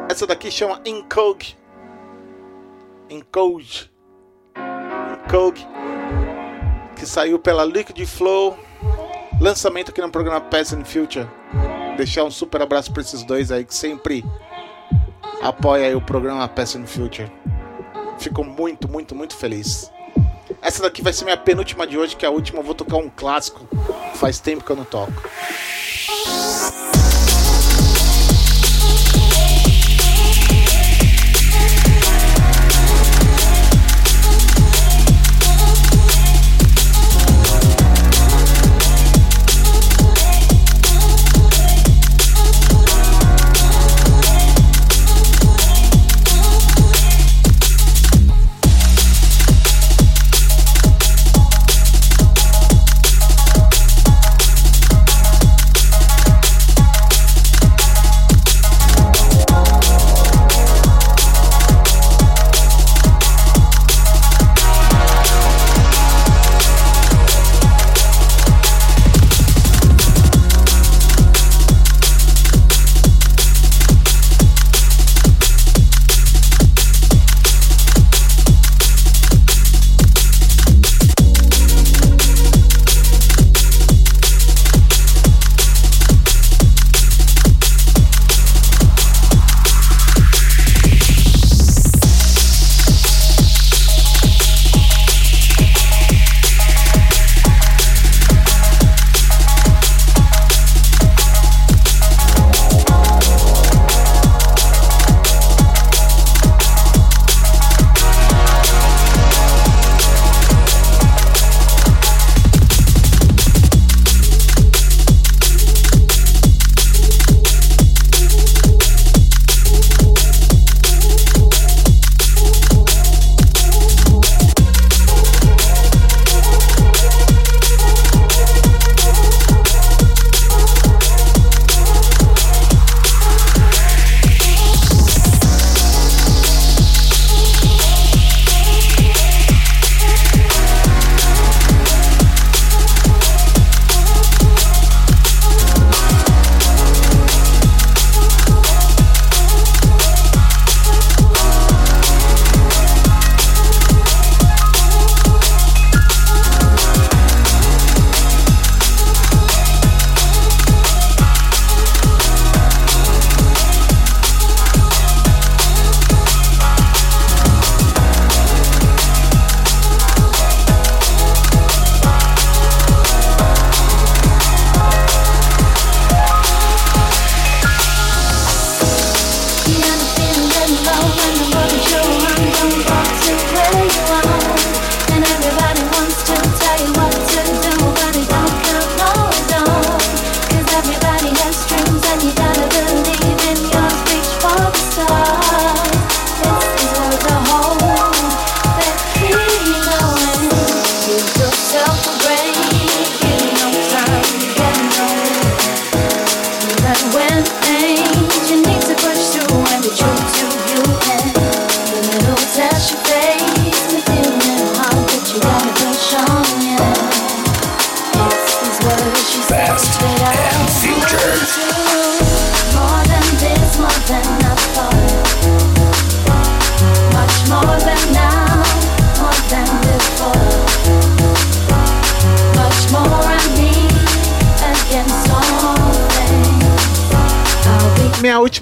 Essa daqui chama Encode. Encode. Encode. Que saiu pela Liquid Flow. Lançamento aqui no programa Past and Future. Deixar um super abraço para esses dois aí que sempre apoia aí o programa Past and Future. Fico muito, muito, muito feliz. Essa daqui vai ser minha penúltima de hoje, que é a última eu vou tocar um clássico. Faz tempo que eu não toco.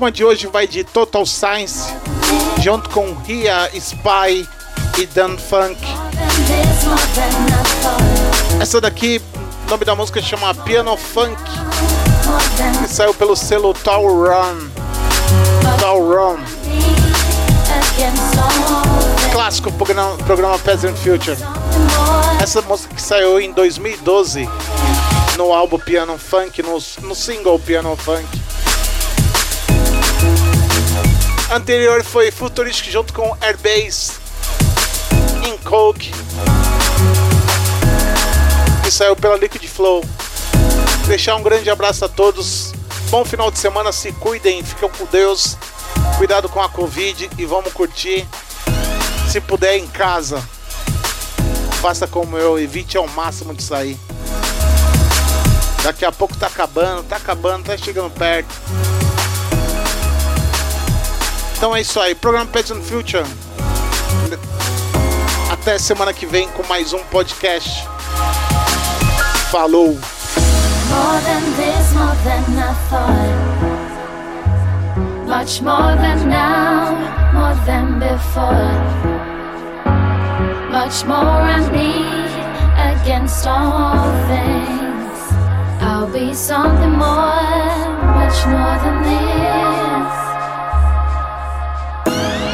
Última de hoje vai de Total Science, junto com Ria, Spy e Dan Funk. Essa daqui, o nome da música chama Piano Funk, que saiu pelo selo Tal Run. Tal Run. Clássico programa, programa Peasant Future. Essa música que saiu em 2012 no álbum Piano Funk, no, no single Piano Funk. Anterior foi Futuristic junto com Airbase in Coke, que saiu pela Liquid Flow. Deixar um grande abraço a todos. Bom final de semana, se cuidem, fiquem com Deus. Cuidado com a Covid e vamos curtir. Se puder em casa, faça como eu, evite ao máximo de sair. Daqui a pouco tá acabando, tá acabando, tá chegando perto. Então é isso aí, programa Pets and Future. Até semana que vem com mais um podcast. Falou! More than this, more than I thought. Much more than now, more than before. Much more I need against all things. I'll be something more, much more than this.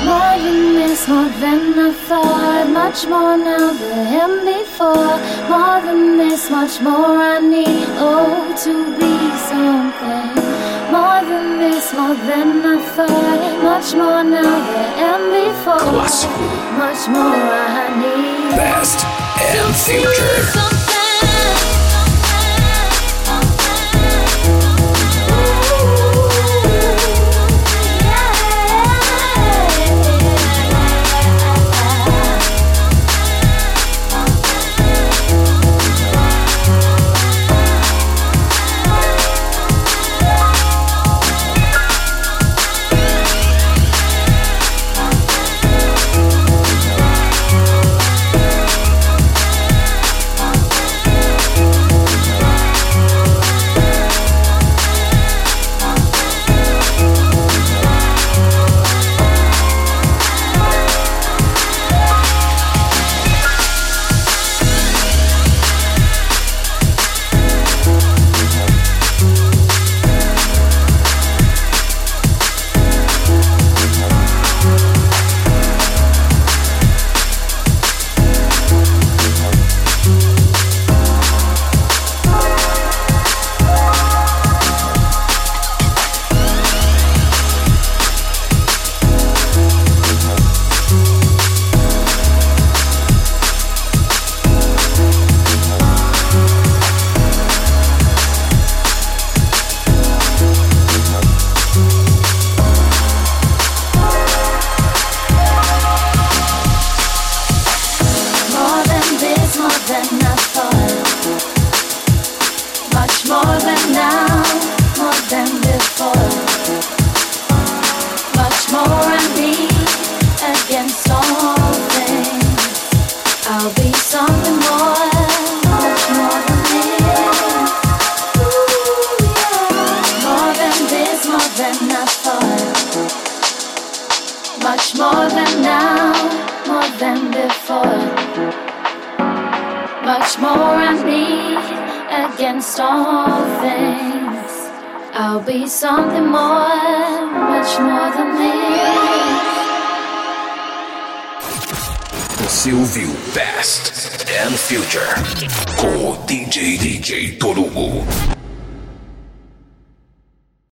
More than this, more than I thought. Much more now than before. More than this, much more I need. Oh, to be something. More than this, more than I thought. Much more now than before. Much more I need. Past and future.